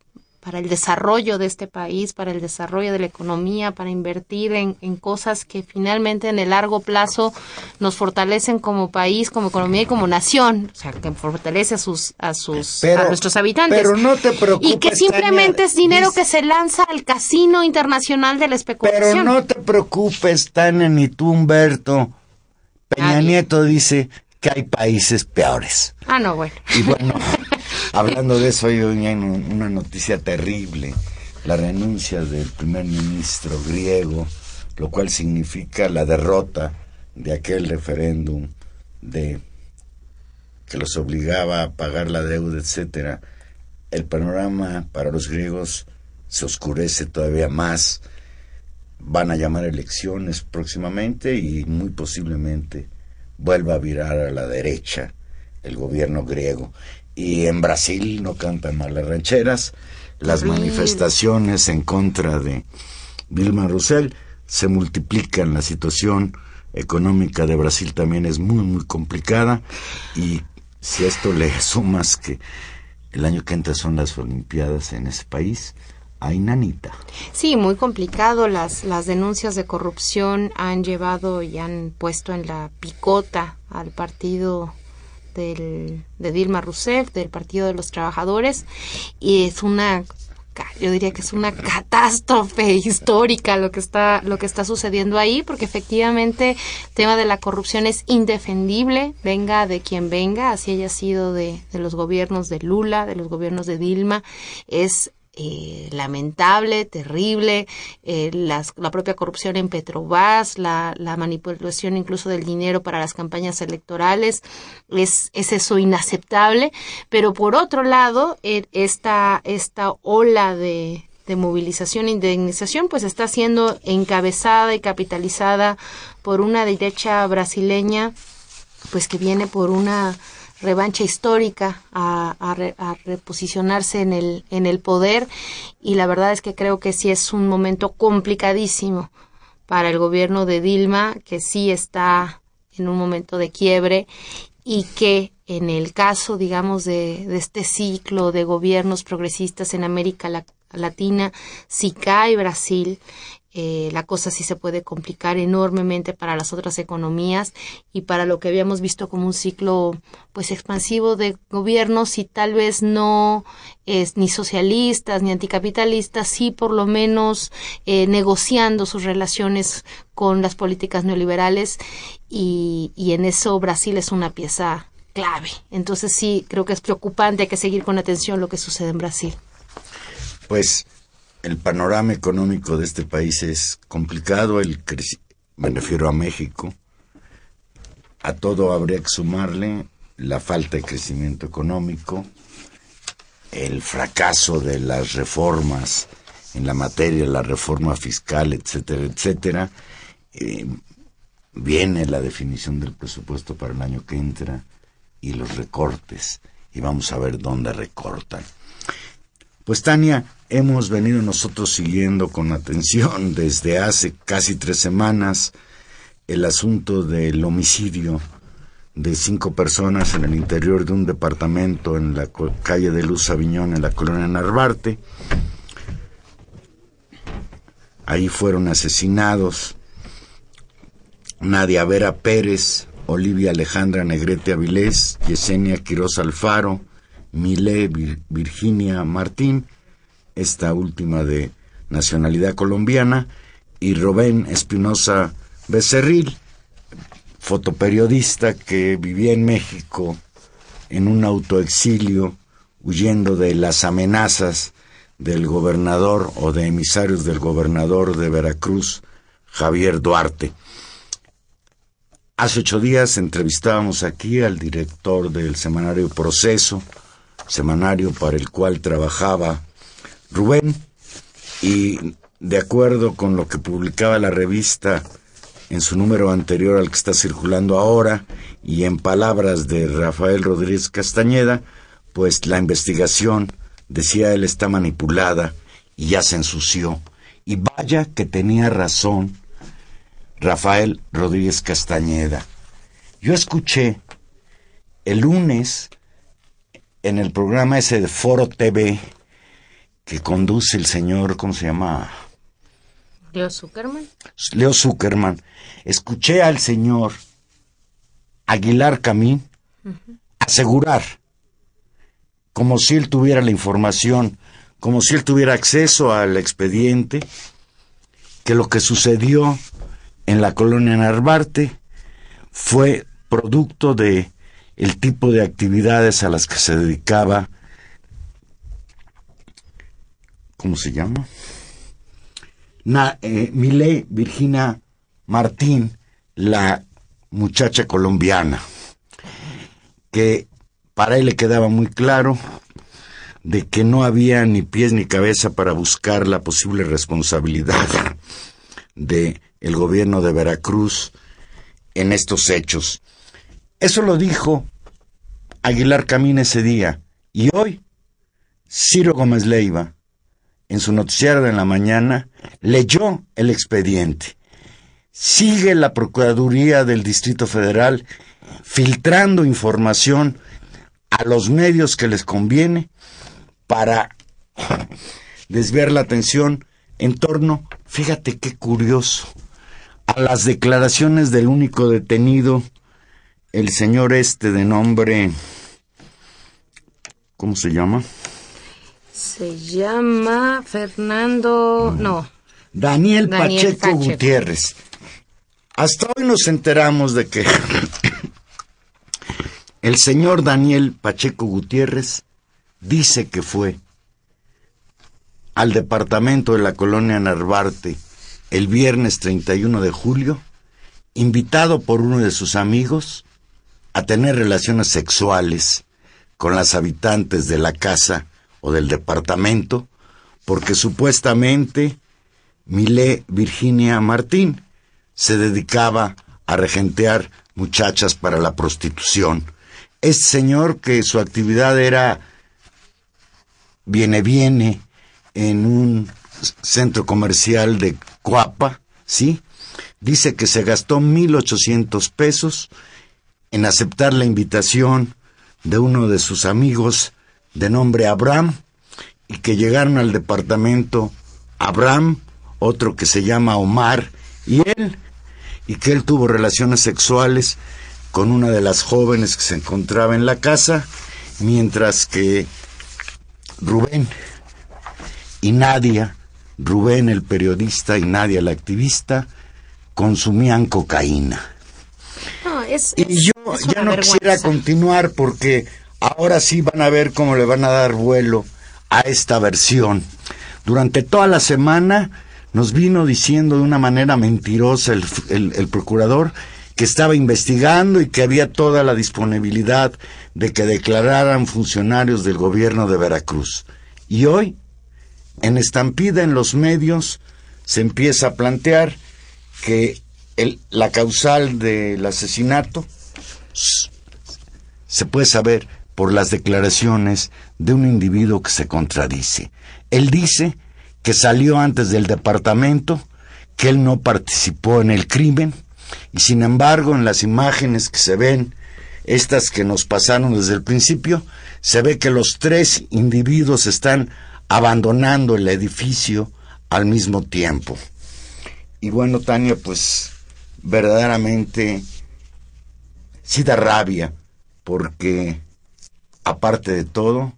para el desarrollo de este país, para el desarrollo de la economía, para invertir en, en cosas que finalmente en el largo plazo nos fortalecen como país, como economía y como nación, o sea, que fortalece a sus a sus Pero- a nuestros habitantes. pero no te preocupes, y que simplemente Tania, es dinero dice- que se lanza al casino internacional de la especulación. Pero no te preocupes, Tania, ni tú, Humberto. Peña Nadie. Nieto dice que hay países peores. Ah, no, bueno. Y bueno, hablando de eso, hoy hay un- una noticia terrible. La renuncia del primer ministro griego, lo cual significa la derrota de aquel referéndum de que los obligaba a pagar la deuda, etcétera. El panorama para los griegos se oscurece todavía más. Van a llamar elecciones próximamente y muy posiblemente vuelva a virar a la derecha el gobierno griego. Y en Brasil no cantan mal las rancheras. Las manifestaciones en contra de Dilma Rousseff se multiplican. La situación económica de Brasil también es muy, muy complicada. Y si a esto le sumas que el año que entra son las Olimpiadas en ese país, hay nanita. Sí, muy complicado. Las, las denuncias de corrupción han llevado y han puesto en la picota al partido del, de Dilma Rousseff, del Partido de los Trabajadores, y es una yo diría que es una catástrofe histórica lo que está lo que está sucediendo ahí porque efectivamente el tema de la corrupción es indefendible venga de quien venga así haya sido de, de los gobiernos de Lula de los gobiernos de Dilma es eh, lamentable, terrible, eh, las- la propia corrupción en Petrobras, la, la manipulación incluso del dinero para las campañas electorales, es, es eso inaceptable, pero por otro lado, eh, esta, esta ola de, de movilización e indemnización pues está siendo encabezada y capitalizada por una derecha brasileña pues que viene por una revancha histórica a, a re- a reposicionarse en el, en el poder. Y la verdad es que creo que sí es un momento complicadísimo para el gobierno de Dilma, que sí está en un momento de quiebre y que en el caso, digamos, de, de este ciclo de gobiernos progresistas en América La- Latina, si cae Brasil, eh, la cosa sí se puede complicar enormemente para las otras economías y para lo que habíamos visto como un ciclo pues expansivo de gobiernos y tal vez no es ni socialistas ni anticapitalistas, sí por lo menos eh, negociando sus relaciones con las políticas neoliberales y, y en eso Brasil es una pieza clave. Entonces sí, creo que es preocupante, hay que seguir con atención lo que sucede en Brasil. Pues el panorama económico de este país es complicado, el me refiero a México. A todo habría que sumarle la falta de crecimiento económico, el fracaso de las reformas en la materia, la reforma fiscal, etcétera, etcétera. Eh, viene la definición del presupuesto para el año que entra y los recortes y vamos a ver dónde recortan. Pues Tania, hemos venido nosotros siguiendo con atención desde hace casi tres semanas el asunto del homicidio de cinco personas en el interior de un departamento en la calle de Luz Aviñón, en la colonia Narvarte. Ahí fueron asesinados Nadia Vera Pérez, Olivia Alejandra Negrete Avilés, Yesenia Quiroz Alfaro, Milé Virginia Martín, esta última de nacionalidad colombiana, y Robén Espinosa Becerril, fotoperiodista que vivía en México en un autoexilio huyendo de las amenazas del gobernador o de emisarios del gobernador de Veracruz, Javier Duarte. Hace ocho días entrevistábamos aquí al director del semanario Proceso, semanario para el cual trabajaba Rubén, y de acuerdo con lo que publicaba la revista en su número anterior al que está circulando ahora, y en palabras de Rafael Rodríguez Castañeda, pues la investigación, decía él, está manipulada y ya se ensució. Y vaya que tenía razón Rafael Rodríguez Castañeda. Yo escuché el lunes en el programa ese de Foro TV que conduce el señor, ¿cómo se llama? Leo Zuckerman. Leo Zuckerman. Escuché al señor Aguilar Camín asegurar, como si él tuviera la información, como si él tuviera acceso al expediente, que lo que sucedió en la colonia Narvarte fue producto de el tipo de actividades a las que se dedicaba ¿cómo se llama? Na, eh, Virginia Martín, la muchacha colombiana, que para él le quedaba muy claro de que no había ni pies ni cabeza para buscar la posible responsabilidad de el gobierno de Veracruz en estos hechos. Eso lo dijo Aguilar Camín ese día. Y hoy, Ciro Gómez Leiva, en su noticiario de la mañana, leyó el expediente. Sigue la Procuraduría del Distrito Federal filtrando información a los medios que les conviene para desviar la atención en torno, fíjate qué curioso, a las declaraciones del único detenido, el señor este de nombre, ¿cómo se llama? Se llama Fernando, no. Daniel, Pacheco, Gutiérrez. Hasta hoy nos enteramos de que el señor Daniel Pacheco Gutiérrez dice que fue al departamento de la colonia Narvarte el viernes 31 de julio, invitado por uno de sus amigos a tener relaciones sexuales con las habitantes de la casa o del departamento, porque supuestamente Milé Virginia Martín se dedicaba a regentear muchachas para la prostitución. Este señor que su actividad era viene viene en un centro comercial de Coapa, ¿sí? Dice que se gastó 1.800 pesos en aceptar la invitación de uno de sus amigos de nombre Abraham y que llegaron al departamento Abraham, otro que se llama Omar y él, y que él tuvo relaciones sexuales con una de las jóvenes que se encontraba en la casa, mientras que Rubén y Nadia, Rubén el periodista y Nadia la activista, consumían cocaína. y yo ya no quisiera continuar porque ahora sí van a ver cómo le van a dar vuelo a esta versión. Durante toda la semana nos vino diciendo de una manera mentirosa el, el, procurador que estaba investigando y que había toda la disponibilidad de que declararan funcionarios del gobierno de Veracruz. Y hoy en estampida en los medios se empieza a plantear que el, la causal del asesinato se puede saber por las declaraciones de un individuo que se contradice. Él dice que salió antes del departamento, que él no participó en el crimen, y sin embargo en las imágenes que se ven, estas que nos pasaron desde el principio, se ve que los tres individuos están abandonando el edificio al mismo tiempo. Y bueno, Tania, pues verdaderamente sí da rabia, porque aparte de todo,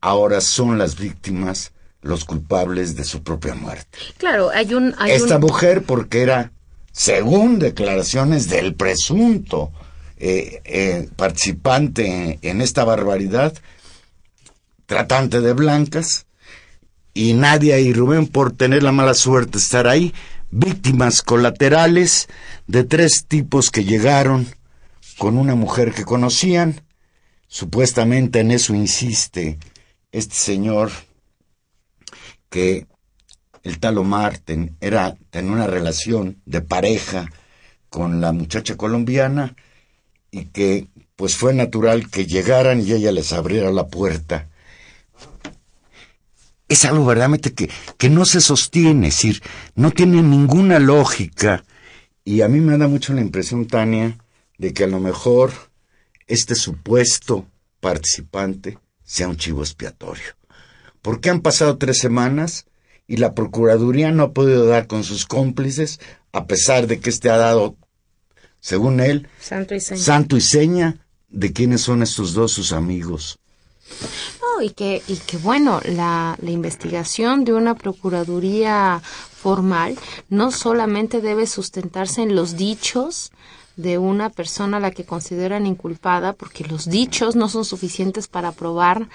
ahora son las víctimas los culpables de su propia muerte. Claro, hay un... Esta mujer, porque era, según declaraciones del presunto eh, eh, participante en esta barbaridad, tratante de blancas, y Nadia y Rubén por tener la mala suerte de estar ahí, víctimas colaterales de tres tipos que llegaron con una mujer que conocían. Supuestamente en eso insiste este señor que el tal Omar era, tenía una relación de pareja con la muchacha colombiana y que pues fue natural que llegaran y ella les abriera la puerta es algo verdaderamente que, que no se sostiene, es decir, no tiene ninguna lógica. Y a mí me da mucho la impresión, Tania, de que a lo mejor este supuesto participante sea un chivo expiatorio. Porque han pasado tres semanas y la Procuraduría no ha podido dar con sus cómplices, a pesar de que éste ha dado, según él, santo y seña, santo y seña de quiénes son estos dos sus amigos y que, y que bueno, la, la investigación de una procuraduría formal no solamente debe sustentarse en los dichos de una persona a la que consideran inculpada, porque los dichos no son suficientes para probar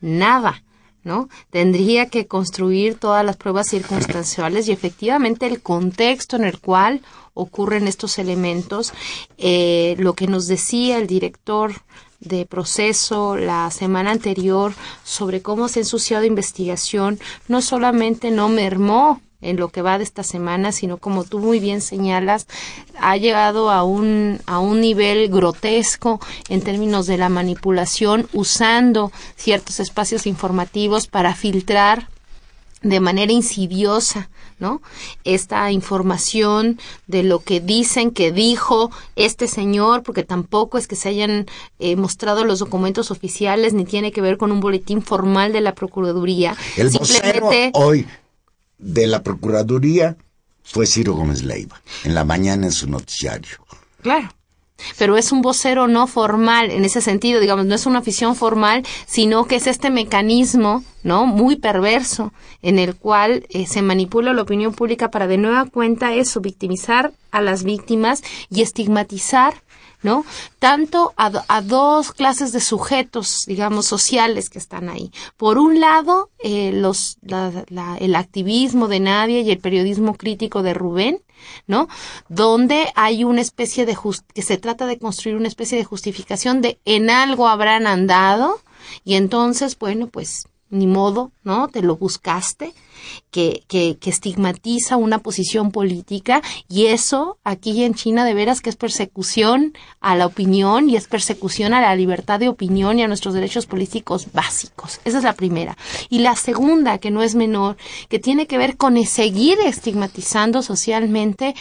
nada. ¿no? Tendría que construir todas las pruebas circunstanciales y efectivamente el contexto en el cual ocurren estos elementos. Eh, lo que nos decía el director de proceso la semana anterior sobre cómo se ha ensuciado investigación no solamente no mermó en lo que va de esta semana, sino como tú muy bien señalas, ha llegado a un, a un nivel grotesco en términos de la manipulación, usando ciertos espacios informativos para filtrar de manera insidiosa, ¿no? Esta información de lo que dicen que dijo este señor, porque tampoco es que se hayan eh, mostrado los documentos oficiales, ni tiene que ver con un boletín formal de la Procuraduría. El Simplemente... hoy de la Procuraduría fue Ciro Gómez Leiva, en la mañana en su noticiario. Claro pero es un vocero no formal en ese sentido, digamos, no es una afición formal, sino que es este mecanismo, ¿no? Muy perverso en el cual eh, se manipula la opinión pública para de nueva cuenta eso, victimizar a las víctimas y estigmatizar ¿no? Tanto a, dos clases de sujetos, digamos, sociales que están ahí. Por un lado, eh, los, el activismo de Nadia y el periodismo crítico de Rubén, ¿no? Donde hay una especie de que se trata de construir una especie de justificación de en algo habrán andado y entonces, bueno, pues ni modo, ¿no? Te lo buscaste, que, que, que, estigmatiza una posición política y eso aquí en China de veras que es persecución a la opinión y es persecución a la libertad de opinión y a nuestros derechos políticos básicos. Esa es la primera. Y la segunda, que no es menor, que tiene que ver con seguir estigmatizando socialmente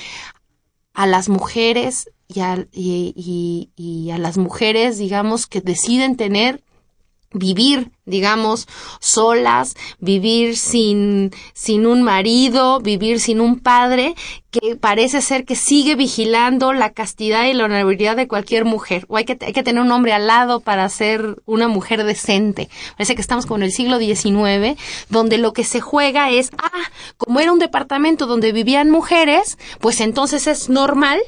a las mujeres y a, y, y a las mujeres, digamos, que deciden tener vivir, digamos, solas, vivir sin, sin un marido, vivir sin un padre, que parece ser que sigue vigilando la castidad y la honorabilidad de cualquier mujer. O hay que, hay que tener un hombre al lado para ser una mujer decente. Parece que estamos con el siglo XIX, donde lo que se juega es, ah, como era un departamento donde vivían mujeres, pues entonces es normal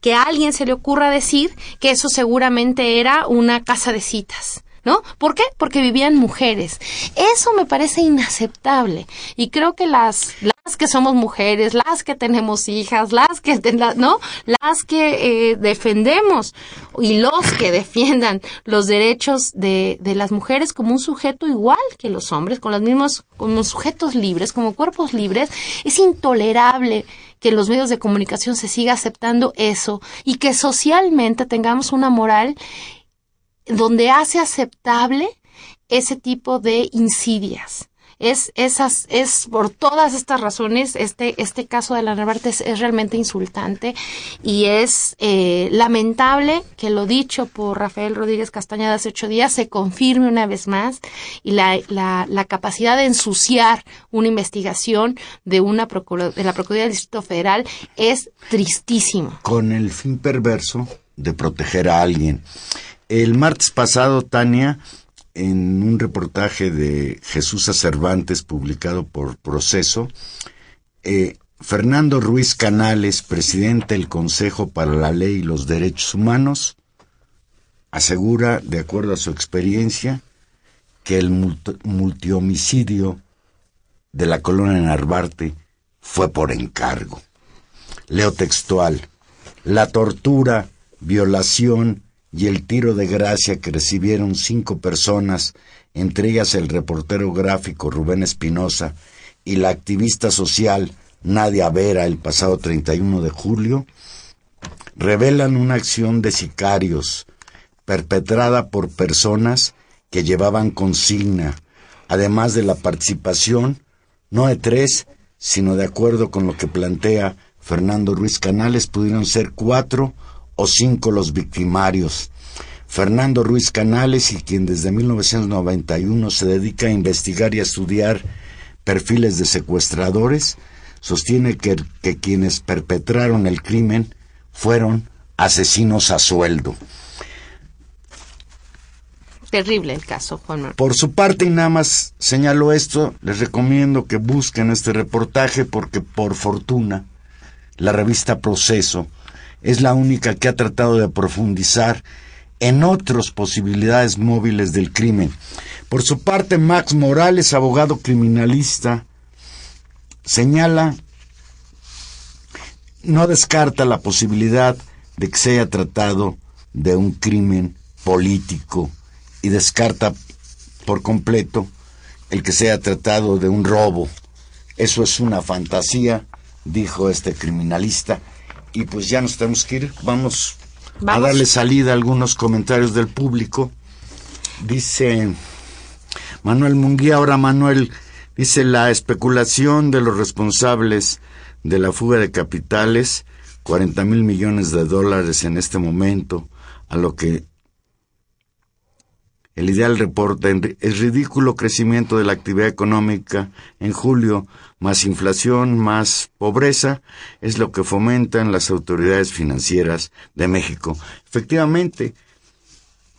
que a alguien se le ocurra decir que eso seguramente era una casa de citas ¿no? ¿Por qué? Porque vivían mujeres. Eso me parece inaceptable y creo que las, las que somos mujeres, las que tenemos hijas, las que, ¿no? Las que eh, defendemos y los que defiendan los derechos de, de las mujeres como un sujeto igual que los hombres, con los mismos, como sujetos libres, como cuerpos libres, es intolerable que en los medios de comunicación se siga aceptando eso y que socialmente tengamos una moral donde hace aceptable ese tipo de insidias. Es esas es por todas estas razones este este caso de la Narvarte es, realmente insultante y es eh, lamentable que lo dicho por Rafael Rodríguez Castañeda hace ocho días se confirme una vez más y la, la, la capacidad de ensuciar una investigación de una de la Procuraduría del Distrito Federal es tristísimo. Con el fin perverso de proteger a alguien el martes pasado Tania en un reportaje de Jesús Cervantes publicado por Proceso, eh, Fernando Ruiz Canales, presidente del Consejo para la Ley y los Derechos Humanos, asegura, de acuerdo a su experiencia, que el multihomicidio de la colonia Narvarte fue por encargo. Leo textual. La tortura, violación y el tiro de gracia que recibieron cinco personas, entre ellas el reportero gráfico Rubén Espinosa y la activista social Nadia Vera el pasado 31 de julio, revelan una acción de sicarios perpetrada por personas que llevaban consigna, además de la participación no de tres, sino de acuerdo con lo que plantea Fernando Ruiz Canales, pudieron ser cuatro o cinco los victimarios. Fernando Ruiz Canales, y quien desde 1991 se dedica a investigar y a estudiar perfiles de secuestradores, sostiene que, que quienes perpetraron el crimen fueron asesinos a sueldo. Terrible el caso, Juan Manuel. Por su parte, y nada más señalo esto, les recomiendo que busquen este reportaje porque por fortuna la revista Proceso es la única que ha tratado de profundizar en otras posibilidades móviles del crimen. Por su parte, Max Morales, abogado criminalista, señala, no descarta la posibilidad de que se haya tratado de un crimen político y descarta por completo el que se haya tratado de un robo. Eso es una fantasía, dijo este criminalista, y pues ya nos tenemos que ir. Vamos, a darle salida a algunos comentarios del público. Dice Manuel Munguía, ahora Manuel, dice la especulación de los responsables de la fuga de capitales, 40 mil millones de dólares en este momento, a lo que el ideal reporta el ridículo crecimiento de la actividad económica en julio, más inflación, más pobreza, es lo que fomentan las autoridades financieras de México. Efectivamente,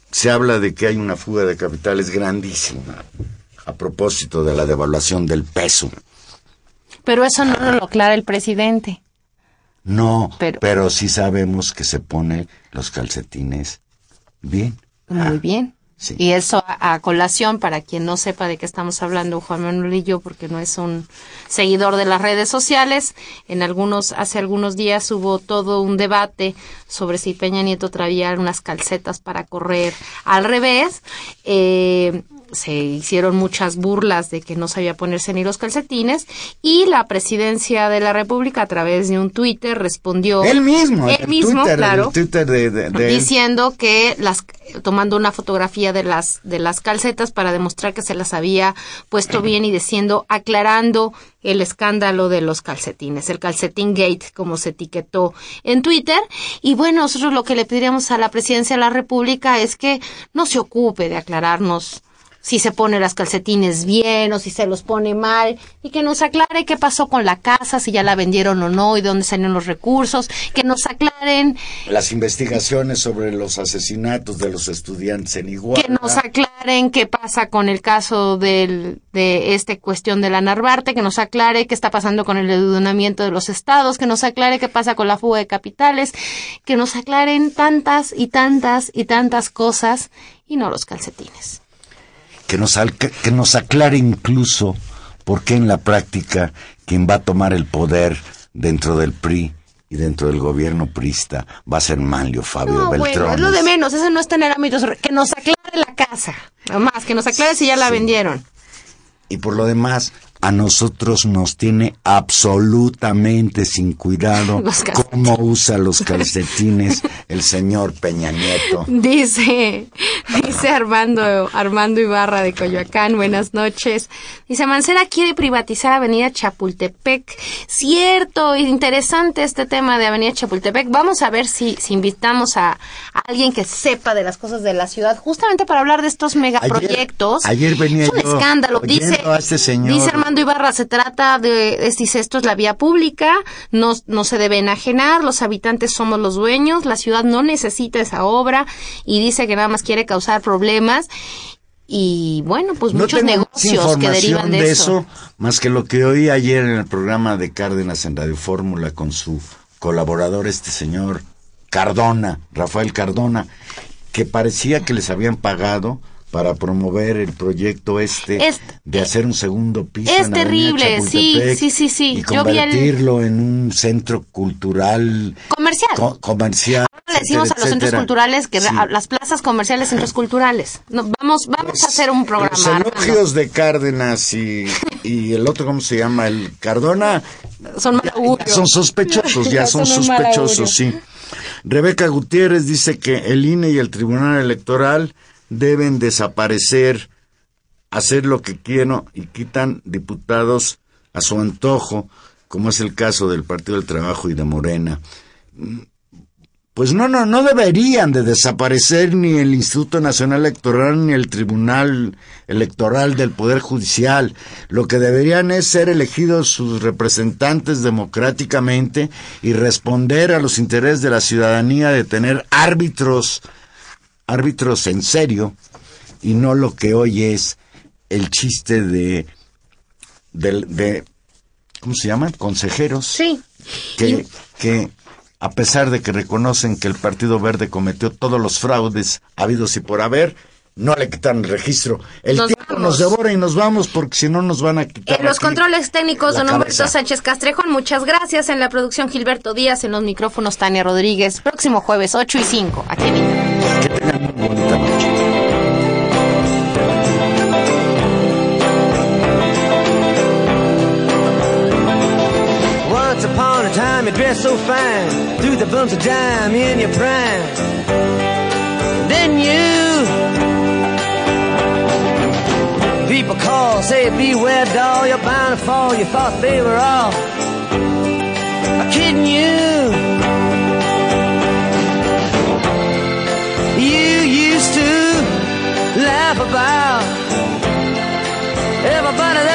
se habla de que hay una fuga de capitales grandísima a propósito de la devaluación del peso. Pero eso no lo aclara el presidente. No, pero, pero sí sabemos que se pone los calcetines bien. Muy bien. Y eso a, colación, para quien no sepa de qué estamos hablando, Juan Manuel y yo, porque no es un seguidor de las redes sociales, en algunos, hace algunos días hubo todo un debate sobre si Peña Nieto traía unas calcetas para correr al revés. Eh, se hicieron muchas burlas de que no sabía ponerse ni los calcetines y la presidencia de la República a través de un Twitter respondió él mismo, él mismo, claro, diciendo que las tomando una fotografía de las de las calcetas para demostrar que se las había puesto bien y diciendo aclarando el escándalo de los calcetines, el calcetín gate como se etiquetó en Twitter. Y bueno, nosotros lo que le pediríamos a la presidencia de la República es que no se ocupe de aclararnos si se pone las calcetines bien o si se los pone mal y que nos aclare qué pasó con la casa, si ya la vendieron o no y dónde salieron los recursos, que nos aclaren las investigaciones sobre los asesinatos de los estudiantes en Iguala. Que nos aclaren qué pasa con el caso del, de esta cuestión de la Narvarte, que nos aclare qué está pasando con el endudonamiento de los estados, que nos aclare qué pasa con la fuga de capitales, que nos aclaren tantas y tantas y tantas cosas y no los calcetines que nos, que nos aclare incluso ¿por qué en la práctica quien va a tomar el poder dentro del PRI y dentro del gobierno prista va a ser Manlio Fabio No, Beltrán? bueno, es lo de menos, eso no está en el ámbito, que nos aclare la casa, más, que nos aclare si ya la Sí. vendieron. Y por lo demás, a nosotros nos tiene absolutamente sin cuidado cómo usa los calcetines el señor Peña Nieto. Dice, dice Armando, Armando Ibarra de Coyoacán, buenas noches. Dice, Mancera quiere privatizar Avenida Chapultepec. Cierto, interesante este tema de Avenida Chapultepec. Vamos a ver si, si invitamos a, a alguien que sepa de las cosas de la ciudad, justamente para hablar de estos megaproyectos. ayer venía Es un yo escándalo. Dice, a este señor. dice Armando Ibarra, se trata de, es- dice, esto es la vía pública, no, no se debe enajenar, los habitantes somos los dueños, la ciudad no necesita esa obra y dice que nada más quiere causar problemas y bueno, pues No muchos tengo negocios que derivan de, eso. más que lo que oí ayer en el programa de Cárdenas en Radio Fórmula con su colaborador, este señor Cardona, Rafael Cardona, que parecía que les habían pagado para promover el proyecto este Es- de hacer un segundo piso es en terrible, sí, sí, sí, sí. y vi el- convertirlo en un centro cultural Comercial. co- comercial Le decimos a los etcétera, centros etcétera. culturales que Sí. a las plazas comerciales, centros culturales. No, vamos, vamos a hacer un programa. Los elogios de Cárdenas y, y el otro, ¿cómo se llama? El Cardona. Son ya augurio. son sospechosos, ya Ya son son sospechosos, sí. Rebeca Gutiérrez dice que el INE y el Tribunal Electoral deben desaparecer, hacer lo que quieran y quitan diputados a su antojo, como es el caso del Partido del Trabajo y de Morena. Pues no, no, no deberían de desaparecer ni el Instituto Nacional Electoral ni el Tribunal Electoral del Poder Judicial. Lo que deberían es ser elegidos sus representantes democráticamente y responder a los intereses de la ciudadanía de tener árbitros, árbitros en serio, y no lo que hoy es el chiste de, de, ¿cómo se llaman? Consejeros Sí. que, que a pesar de que reconocen que el Partido Verde cometió todos los fraudes habidos y por haber, no le quitan el registro. El Nos tiempo vamos. nos devora y nos vamos porque si no nos van a quitar. En los controles técnicos, don Humberto. Sánchez Castrejón, muchas gracias. En la producción, Gilberto Díaz. En los micrófonos, Tania Rodríguez. Próximo jueves, 8 y 5. Aquí. Que tengan muy bonita noche. Once upon a time you dressed so fine, threw the bumps of dime in your prime. people call, say beware doll, you're bound to fall. You thought they were all kidding you. You used to laugh about everybody.